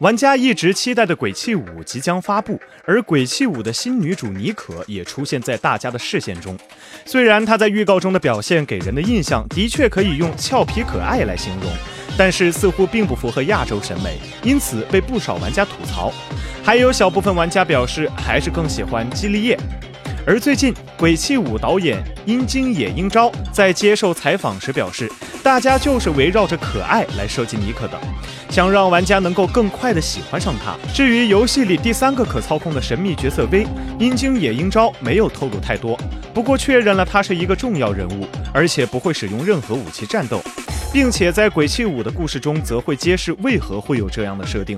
玩家一直期待的《鬼泣五》即将发布，而《鬼泣五》的新女主妮可也出现在大家的视线中。虽然她在预告中的表现给人的印象的确可以用俏皮可爱来形容，但是似乎并不符合亚洲审美，因此被不少玩家吐槽。还有小部分玩家表示，还是更喜欢基利叶。而最近，《鬼泣五》导演樱井野英昭在接受采访时表示，大家就是围绕着可爱来设计尼可的，想让玩家能够更快的喜欢上他。至于游戏里第三个可操控的神秘角色 V，樱井野英昭没有透露太多，不过确认了他是一个重要人物，而且不会使用任何武器战斗。并且在《鬼泣五》的故事中，则会揭示为何会有这样的设定。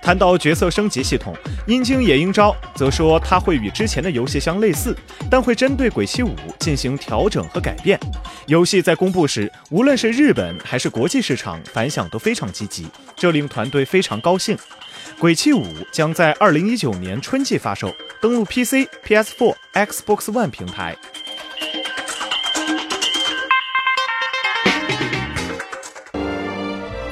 谈到角色升级系统，阴茎野英昭则说，它会与之前的游戏相类似，但会针对《鬼泣五》进行调整和改变。游戏在公布时，无论是日本还是国际市场反响都非常积极，这令团队非常高兴。《鬼泣五》将在二零一九年春季发售，登陆 PC、PS4、Xbox One 平台。